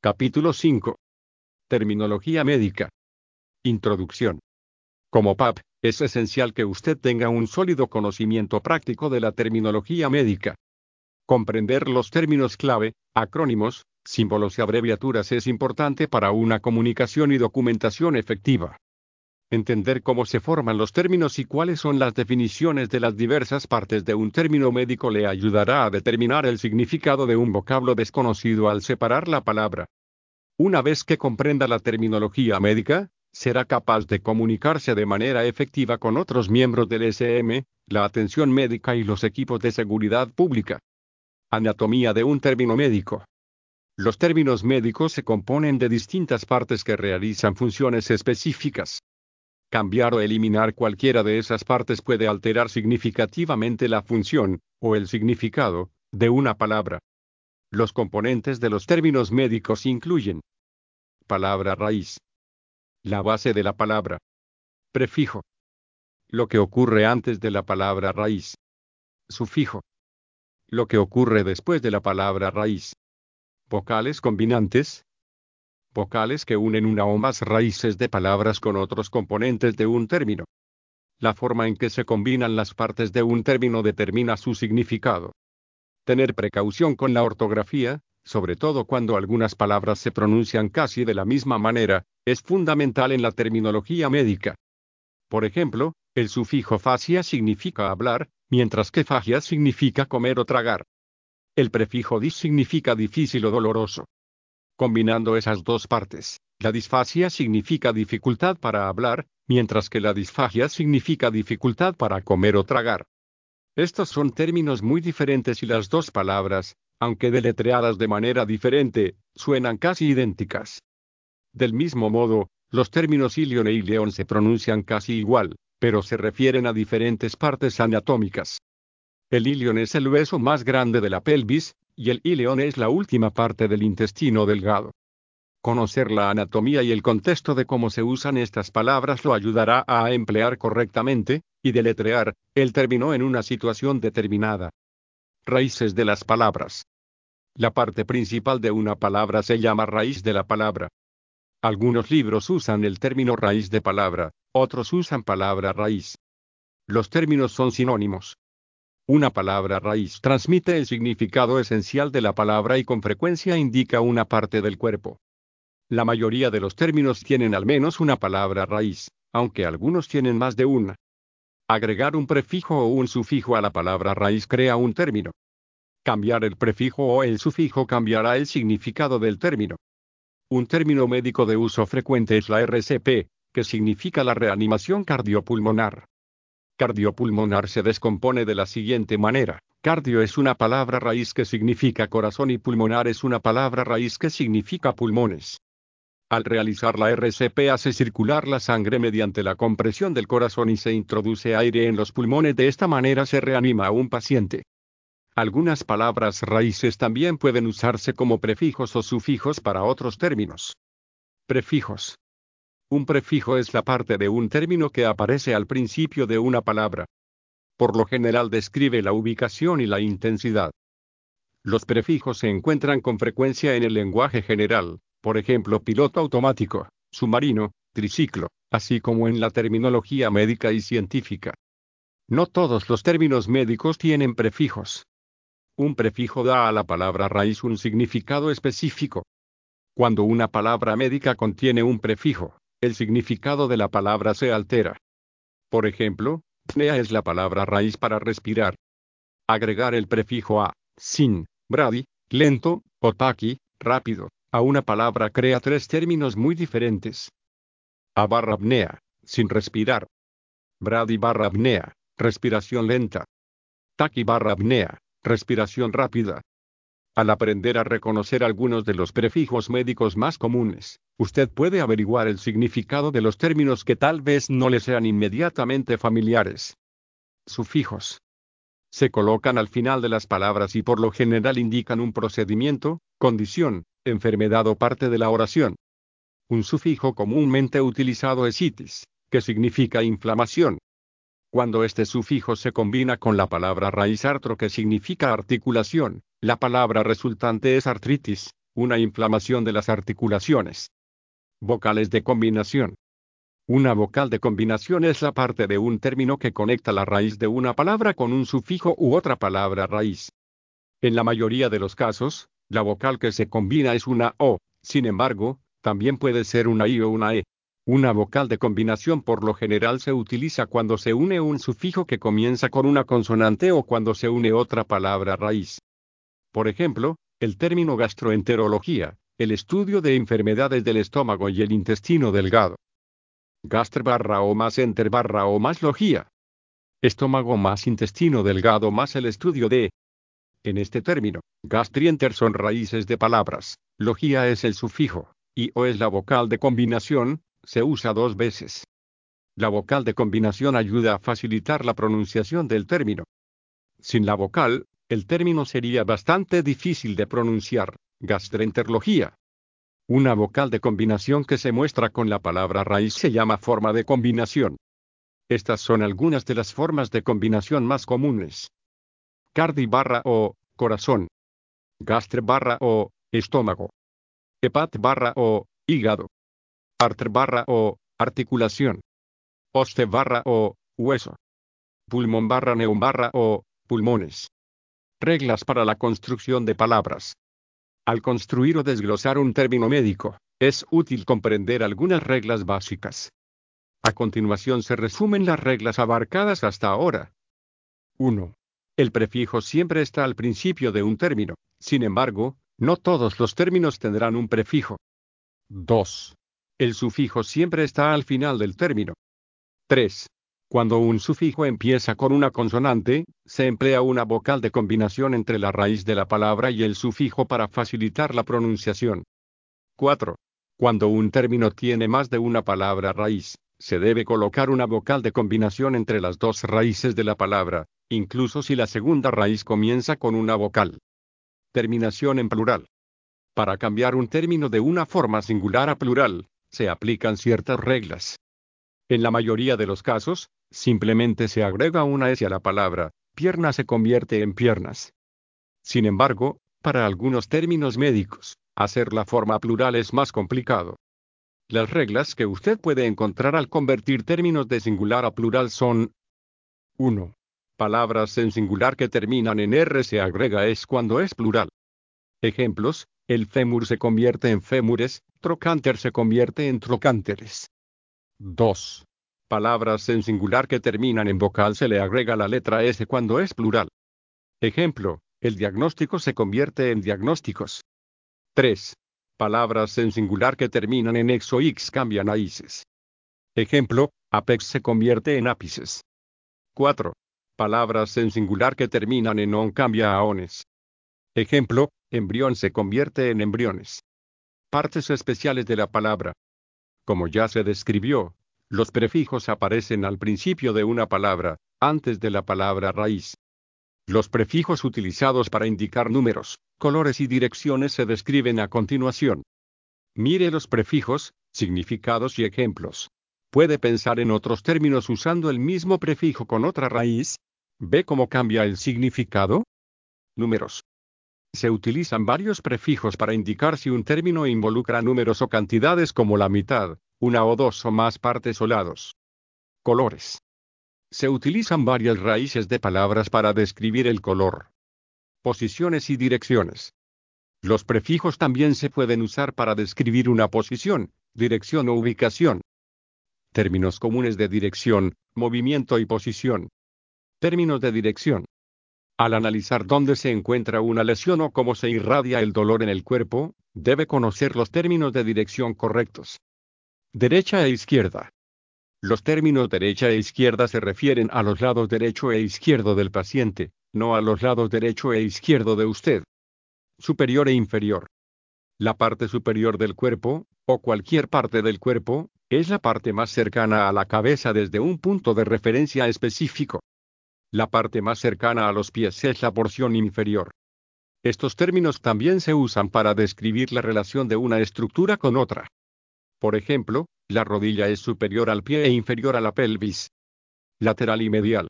Capítulo 5. Terminología médica. Introducción. Como PAP, es esencial que usted tenga un sólido conocimiento práctico de la terminología médica. Comprender los términos clave, acrónimos, símbolos y abreviaturas es importante para una comunicación y documentación efectiva. Entender cómo se forman los términos y cuáles son las definiciones de las diversas partes de un término médico le ayudará a determinar el significado de un vocablo desconocido al separar la palabra. Una vez que comprenda la terminología médica, será capaz de comunicarse de manera efectiva con otros miembros del SM, la atención médica y los equipos de seguridad pública. Anatomía de un término médico. Los términos médicos se componen de distintas partes que realizan funciones específicas. Cambiar o eliminar cualquiera de esas partes puede alterar significativamente la función, o el significado, de una palabra. Los componentes de los términos médicos incluyen palabra raíz, la base de la palabra, prefijo, lo que ocurre antes de la palabra raíz, sufijo, lo que ocurre después de la palabra raíz, vocales combinantes, vocales que unen una o más raíces de palabras con otros componentes de un término. La forma en que se combinan las partes de un término determina su significado. Tener precaución con la ortografía, sobre todo cuando algunas palabras se pronuncian casi de la misma manera, es fundamental en la terminología médica. Por ejemplo, el sufijo facia significa hablar, mientras que fagia significa comer o tragar. El prefijo dis significa difícil o doloroso. Combinando esas dos partes, la disfasia significa dificultad para hablar, mientras que la disfagia significa dificultad para comer o tragar. Estos son términos muy diferentes y las dos palabras, aunque deletreadas de manera diferente, suenan casi idénticas. Del mismo modo, los términos ilion e ileón se pronuncian casi igual, pero se refieren a diferentes partes anatómicas. El ilion es el hueso más grande de la pelvis, y el ileón es la última parte del intestino delgado. Conocer la anatomía y el contexto de cómo se usan estas palabras lo ayudará a emplear correctamente, y deletrear, el término en una situación determinada. Raíces de las palabras. La parte principal de una palabra se llama raíz de la palabra. Algunos libros usan el término raíz de palabra, otros usan palabra raíz. Los términos son sinónimos. Una palabra raíz transmite el significado esencial de la palabra y con frecuencia indica una parte del cuerpo. La mayoría de los términos tienen al menos una palabra raíz, aunque algunos tienen más de una. Agregar un prefijo o un sufijo a la palabra raíz crea un término. Cambiar el prefijo o el sufijo cambiará el significado del término. Un término médico de uso frecuente es la RCP, que significa la reanimación cardiopulmonar. Cardiopulmonar se descompone de la siguiente manera. Cardio es una palabra raíz que significa corazón y pulmonar es una palabra raíz que significa pulmones. Al realizar la RCP hace circular la sangre mediante la compresión del corazón y se introduce aire en los pulmones. De esta manera se reanima a un paciente. Algunas palabras raíces también pueden usarse como prefijos o sufijos para otros términos. Prefijos. Un prefijo es la parte de un término que aparece al principio de una palabra. Por lo general describe la ubicación y la intensidad. Los prefijos se encuentran con frecuencia en el lenguaje general, por ejemplo piloto automático, submarino, triciclo, así como en la terminología médica y científica. No todos los términos médicos tienen prefijos. Un prefijo da a la palabra raíz un significado específico. Cuando una palabra médica contiene un prefijo, el significado de la palabra se altera. Por ejemplo, pnea es la palabra raíz para respirar. Agregar el prefijo a, sin, brady, lento, o taqui, rápido, a una palabra crea tres términos muy diferentes. A barra sin respirar. Brady barra apnea, respiración lenta. Taqui barra apnea, respiración rápida. Al aprender a reconocer algunos de los prefijos médicos más comunes, usted puede averiguar el significado de los términos que tal vez no le sean inmediatamente familiares. Sufijos. Se colocan al final de las palabras y por lo general indican un procedimiento, condición, enfermedad o parte de la oración. Un sufijo comúnmente utilizado es itis, que significa inflamación. Cuando este sufijo se combina con la palabra raíz artro que significa articulación, la palabra resultante es artritis, una inflamación de las articulaciones. Vocales de combinación. Una vocal de combinación es la parte de un término que conecta la raíz de una palabra con un sufijo u otra palabra raíz. En la mayoría de los casos, la vocal que se combina es una O, sin embargo, también puede ser una I o una E. Una vocal de combinación por lo general se utiliza cuando se une un sufijo que comienza con una consonante o cuando se une otra palabra raíz. Por ejemplo, el término gastroenterología, el estudio de enfermedades del estómago y el intestino delgado. Gastr barra o más enter barra o más logía. Estómago más intestino delgado más el estudio de. En este término, gastrienter son raíces de palabras, logía es el sufijo, y o es la vocal de combinación, se usa dos veces. La vocal de combinación ayuda a facilitar la pronunciación del término. Sin la vocal, el término sería bastante difícil de pronunciar, gastroenterología. Una vocal de combinación que se muestra con la palabra raíz se llama forma de combinación. Estas son algunas de las formas de combinación más comunes. Cardi barra o corazón. Gastre barra o estómago. Hepat barra o hígado. Arter barra o articulación. Oste barra o hueso. Pulmón barra neum barra o pulmones. Reglas para la construcción de palabras. Al construir o desglosar un término médico, es útil comprender algunas reglas básicas. A continuación se resumen las reglas abarcadas hasta ahora. 1. El prefijo siempre está al principio de un término, sin embargo, no todos los términos tendrán un prefijo. 2. El sufijo siempre está al final del término. 3. Cuando un sufijo empieza con una consonante, se emplea una vocal de combinación entre la raíz de la palabra y el sufijo para facilitar la pronunciación. 4. Cuando un término tiene más de una palabra raíz, se debe colocar una vocal de combinación entre las dos raíces de la palabra, incluso si la segunda raíz comienza con una vocal. Terminación en plural. Para cambiar un término de una forma singular a plural, se aplican ciertas reglas. En la mayoría de los casos, simplemente se agrega una S a la palabra, pierna se convierte en piernas. Sin embargo, para algunos términos médicos, hacer la forma plural es más complicado. Las reglas que usted puede encontrar al convertir términos de singular a plural son 1. Palabras en singular que terminan en R se agrega es cuando es plural. Ejemplos, el fémur se convierte en fémures, trocanter se convierte en trocánteres. 2. Palabras en singular que terminan en vocal se le agrega la letra S cuando es plural. Ejemplo, el diagnóstico se convierte en diagnósticos. 3. Palabras en singular que terminan en ex o x cambian a ises. Ejemplo, apex se convierte en ápices. 4. Palabras en singular que terminan en on cambia a ones. Ejemplo, embrión se convierte en embriones. Partes especiales de la palabra. Como ya se describió, los prefijos aparecen al principio de una palabra, antes de la palabra raíz. Los prefijos utilizados para indicar números, colores y direcciones se describen a continuación. Mire los prefijos, significados y ejemplos. Puede pensar en otros términos usando el mismo prefijo con otra raíz. ¿Ve cómo cambia el significado? Números. Se utilizan varios prefijos para indicar si un término involucra números o cantidades como la mitad, una o dos o más partes o lados. Colores. Se utilizan varias raíces de palabras para describir el color. Posiciones y direcciones. Los prefijos también se pueden usar para describir una posición, dirección o ubicación. Términos comunes de dirección, movimiento y posición. Términos de dirección. Al analizar dónde se encuentra una lesión o cómo se irradia el dolor en el cuerpo, debe conocer los términos de dirección correctos. Derecha e izquierda. Los términos derecha e izquierda se refieren a los lados derecho e izquierdo del paciente, no a los lados derecho e izquierdo de usted. Superior e inferior. La parte superior del cuerpo, o cualquier parte del cuerpo, es la parte más cercana a la cabeza desde un punto de referencia específico. La parte más cercana a los pies es la porción inferior. Estos términos también se usan para describir la relación de una estructura con otra. Por ejemplo, la rodilla es superior al pie e inferior a la pelvis. Lateral y medial.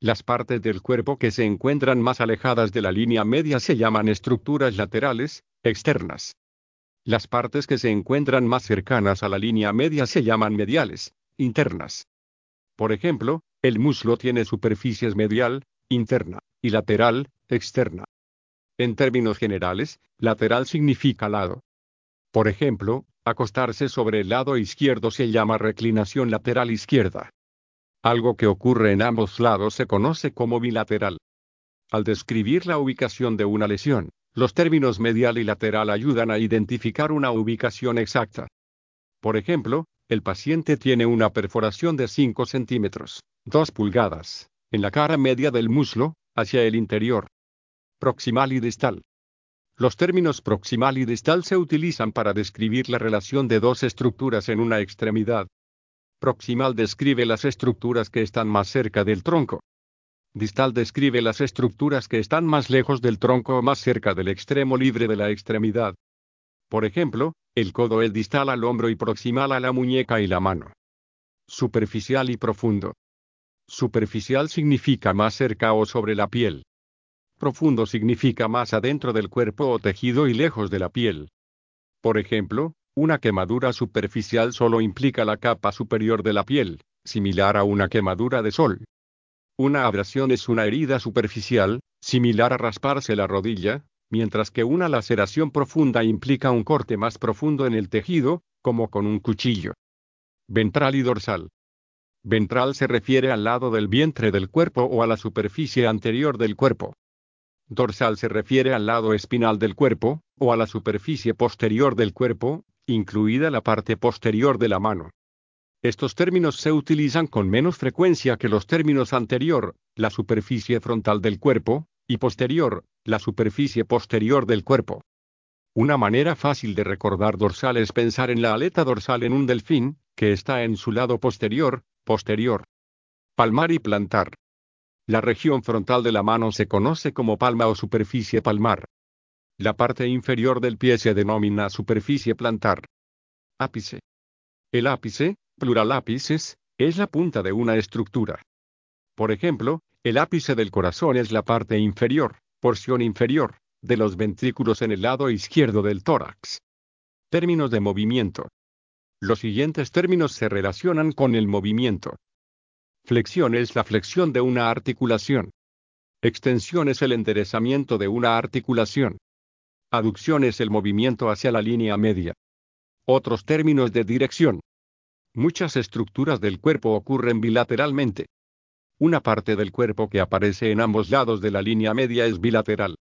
Las partes del cuerpo que se encuentran más alejadas de la línea media se llaman estructuras laterales, externas. Las partes que se encuentran más cercanas a la línea media se llaman mediales, internas. Por ejemplo, el muslo tiene superficies medial, interna, y lateral, externa. En términos generales, lateral significa lado. Por ejemplo, acostarse sobre el lado izquierdo se llama reclinación lateral izquierda. Algo que ocurre en ambos lados se conoce como bilateral. Al describir la ubicación de una lesión, los términos medial y lateral ayudan a identificar una ubicación exacta. Por ejemplo, el paciente tiene una perforación de 5 centímetros, 2 pulgadas, en la cara media del muslo, hacia el interior. Proximal y distal. Los términos proximal y distal se utilizan para describir la relación de dos estructuras en una extremidad. Proximal describe las estructuras que están más cerca del tronco. Distal describe las estructuras que están más lejos del tronco o más cerca del extremo libre de la extremidad. Por ejemplo, el codo es distal al hombro y proximal a la muñeca y la mano. Superficial y profundo. Superficial significa más cerca o sobre la piel. Profundo significa más adentro del cuerpo o tejido y lejos de la piel. Por ejemplo, una quemadura superficial solo implica la capa superior de la piel, similar a una quemadura de sol. Una abrasión es una herida superficial, similar a rasparse la rodilla, mientras que una laceración profunda implica un corte más profundo en el tejido, como con un cuchillo. Ventral y dorsal. Ventral se refiere al lado del vientre del cuerpo o a la superficie anterior del cuerpo. Dorsal se refiere al lado espinal del cuerpo, o a la superficie posterior del cuerpo, incluida la parte posterior de la mano. Estos términos se utilizan con menos frecuencia que los términos anterior, la superficie frontal del cuerpo, y posterior, la superficie posterior del cuerpo. Una manera fácil de recordar dorsal es pensar en la aleta dorsal en un delfín, que está en su lado posterior, posterior. Palmar y plantar. La región frontal de la mano se conoce como palma o superficie palmar. La parte inferior del pie se denomina superficie plantar. Ápice. El ápice, plural ápices, es la punta de una estructura. Por ejemplo, el ápice del corazón es la parte inferior, porción inferior, de los ventrículos en el lado izquierdo del tórax. Términos de movimiento. Los siguientes términos se relacionan con el movimiento. Flexión es la flexión de una articulación. Extensión es el enderezamiento de una articulación. Aducción es el movimiento hacia la línea media. Otros términos de dirección. Muchas estructuras del cuerpo ocurren bilateralmente. Una parte del cuerpo que aparece en ambos lados de la línea media es bilateral.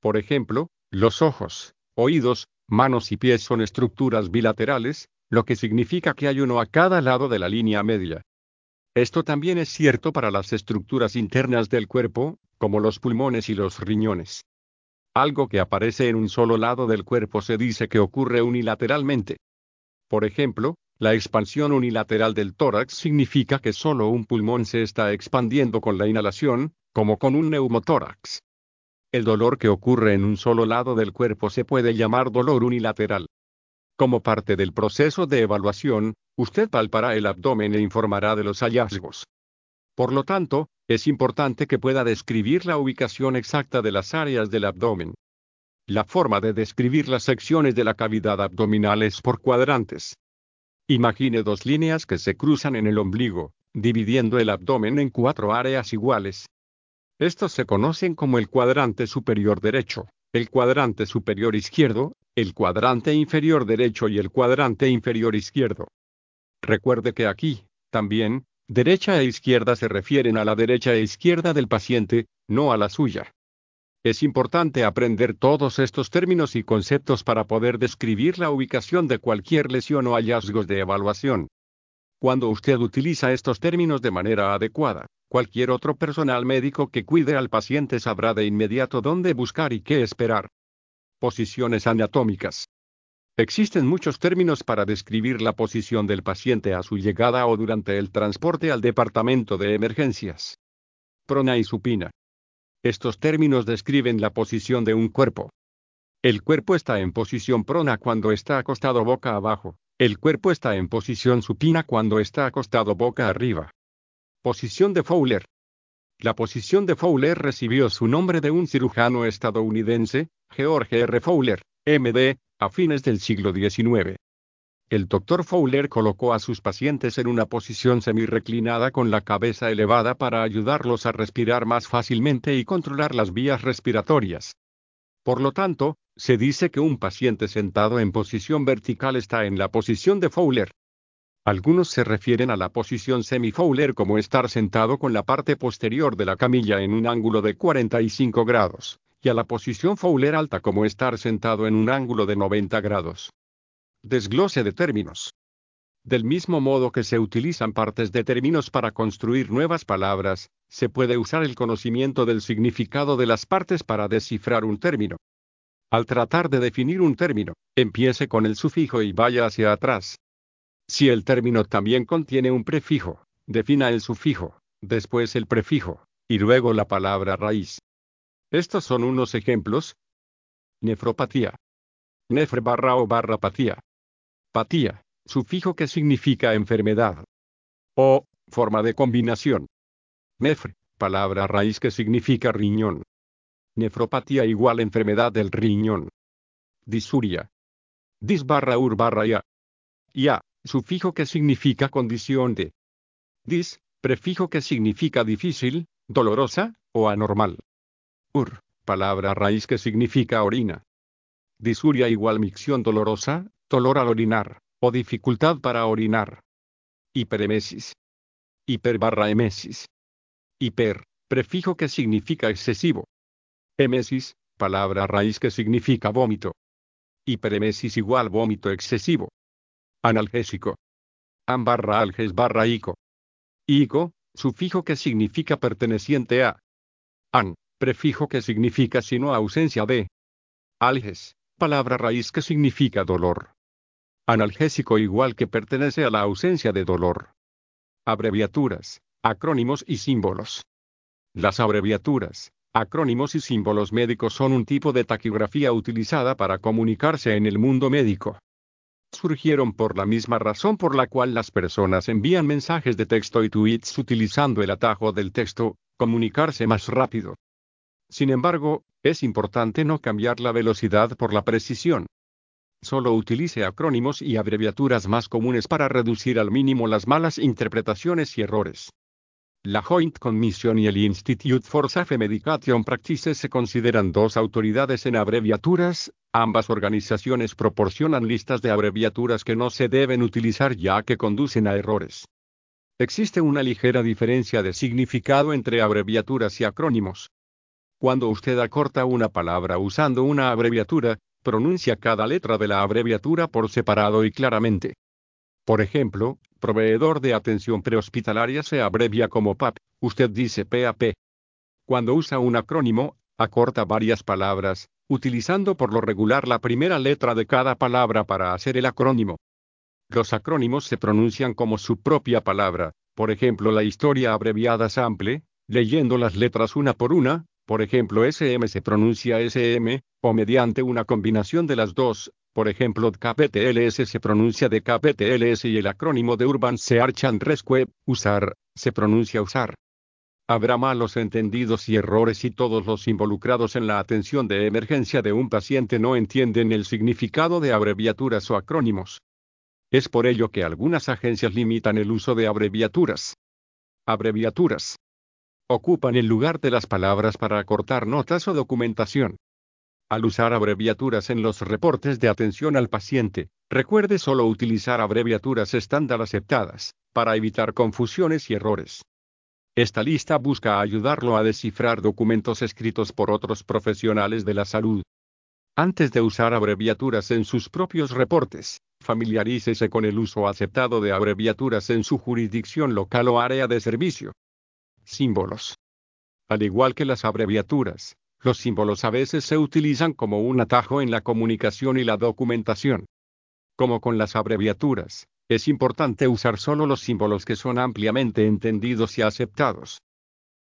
Por ejemplo, los ojos, oídos, manos y pies son estructuras bilaterales, lo que significa que hay uno a cada lado de la línea media. Esto también es cierto para las estructuras internas del cuerpo, como los pulmones y los riñones. Algo que aparece en un solo lado del cuerpo se dice que ocurre unilateralmente. Por ejemplo, la expansión unilateral del tórax significa que solo un pulmón se está expandiendo con la inhalación, como con un neumotórax. El dolor que ocurre en un solo lado del cuerpo se puede llamar dolor unilateral. Como parte del proceso de evaluación, usted palpará el abdomen e informará de los hallazgos. Por lo tanto, es importante que pueda describir la ubicación exacta de las áreas del abdomen. La forma de describir las secciones de la cavidad abdominal es por cuadrantes. Imagine dos líneas que se cruzan en el ombligo, dividiendo el abdomen en cuatro áreas iguales. Estos se conocen como el cuadrante superior derecho, el cuadrante superior izquierdo, el cuadrante inferior derecho y el cuadrante inferior izquierdo. Recuerde que aquí, también, Derecha e izquierda se refieren a la derecha e izquierda del paciente, no a la suya. Es importante aprender todos estos términos y conceptos para poder describir la ubicación de cualquier lesión o hallazgos de evaluación. Cuando usted utiliza estos términos de manera adecuada, cualquier otro personal médico que cuide al paciente sabrá de inmediato dónde buscar y qué esperar. Posiciones anatómicas. Existen muchos términos para describir la posición del paciente a su llegada o durante el transporte al departamento de emergencias. Prona y supina. Estos términos describen la posición de un cuerpo. El cuerpo está en posición prona cuando está acostado boca abajo. El cuerpo está en posición supina cuando está acostado boca arriba. Posición de Fowler. La posición de Fowler recibió su nombre de un cirujano estadounidense, George R. Fowler, MD, a fines del siglo XIX. El doctor Fowler colocó a sus pacientes en una posición semi-reclinada con la cabeza elevada para ayudarlos a respirar más fácilmente y controlar las vías respiratorias. Por lo tanto, se dice que un paciente sentado en posición vertical está en la posición de Fowler. Algunos se refieren a la posición semi-Fowler como estar sentado con la parte posterior de la camilla en un ángulo de 45 grados, y a la posición Fowler alta como estar sentado en un ángulo de 90 grados. Desglose de términos. Del mismo modo que se utilizan partes de términos para construir nuevas palabras, se puede usar el conocimiento del significado de las partes para descifrar un término. Al tratar de definir un término, empiece con el sufijo y vaya hacia atrás. Si el término también contiene un prefijo, defina el sufijo, después el prefijo, y luego la palabra raíz. Estos son unos ejemplos. Nefropatía. Nefre barra o barra patía. Patía, sufijo que significa enfermedad. O, forma de combinación. Nefre, palabra raíz que significa riñón. Nefropatía igual enfermedad del riñón. Disuria. Dis barra ur barra ya. Ya, sufijo que significa condición de. Dis, prefijo que significa difícil, dolorosa, o anormal. Ur, palabra raíz que significa orina. Disuria igual micción dolorosa, dolor al orinar, o dificultad para orinar. Hiperemesis. Hiper barra emesis. Hiper, prefijo que significa excesivo. Emesis, palabra raíz que significa vómito. Hiperemesis igual vómito excesivo. Analgésico. An barra alges barra ico. Ico, sufijo que significa perteneciente a. An, prefijo que significa sino ausencia de. Alges, palabra raíz que significa dolor. Analgésico igual que pertenece a la ausencia de dolor. Abreviaturas, acrónimos y símbolos. Las abreviaturas, acrónimos y símbolos médicos son un tipo de taquigrafía utilizada para comunicarse en el mundo médico. Surgieron por la misma razón por la cual las personas envían mensajes de texto y tweets utilizando el atajo del texto, comunicarse más rápido. Sin embargo, es importante no cambiar la velocidad por la precisión. Solo utilice acrónimos y abreviaturas más comunes para reducir al mínimo las malas interpretaciones y errores. La Joint Commission y el Institute for Safe Medication Practices se consideran dos autoridades en abreviaturas, ambas organizaciones proporcionan listas de abreviaturas que no se deben utilizar ya que conducen a errores. Existe una ligera diferencia de significado entre abreviaturas y acrónimos. Cuando usted acorta una palabra usando una abreviatura, pronuncia cada letra de la abreviatura por separado y claramente. Por ejemplo, proveedor de atención prehospitalaria se abrevia como PAP, usted dice PAP. Cuando usa un acrónimo, acorta varias palabras, utilizando por lo regular la primera letra de cada palabra para hacer el acrónimo. Los acrónimos se pronuncian como su propia palabra, por ejemplo la historia abreviada SAMPLE, leyendo las letras una por una, por ejemplo, SM se pronuncia SM, o mediante una combinación de las dos, por ejemplo, KPTLS se pronuncia de KPTLS y el acrónimo de Urban Search and Rescue, usar, se pronuncia usar. Habrá malos entendidos y errores y todos los involucrados en la atención de emergencia de un paciente no entienden el significado de abreviaturas o acrónimos. Es por ello que algunas agencias limitan el uso de abreviaturas. Abreviaturas ocupan el lugar de las palabras para acortar notas o documentación. Al usar abreviaturas en los reportes de atención al paciente, recuerde solo utilizar abreviaturas estándar aceptadas, para evitar confusiones y errores. Esta lista busca ayudarlo a descifrar documentos escritos por otros profesionales de la salud. Antes de usar abreviaturas en sus propios reportes, familiarícese con el uso aceptado de abreviaturas en su jurisdicción local o área de servicio. Símbolos. Al igual que las abreviaturas, los símbolos a veces se utilizan como un atajo en la comunicación y la documentación. Como con las abreviaturas, es importante usar solo los símbolos que son ampliamente entendidos y aceptados.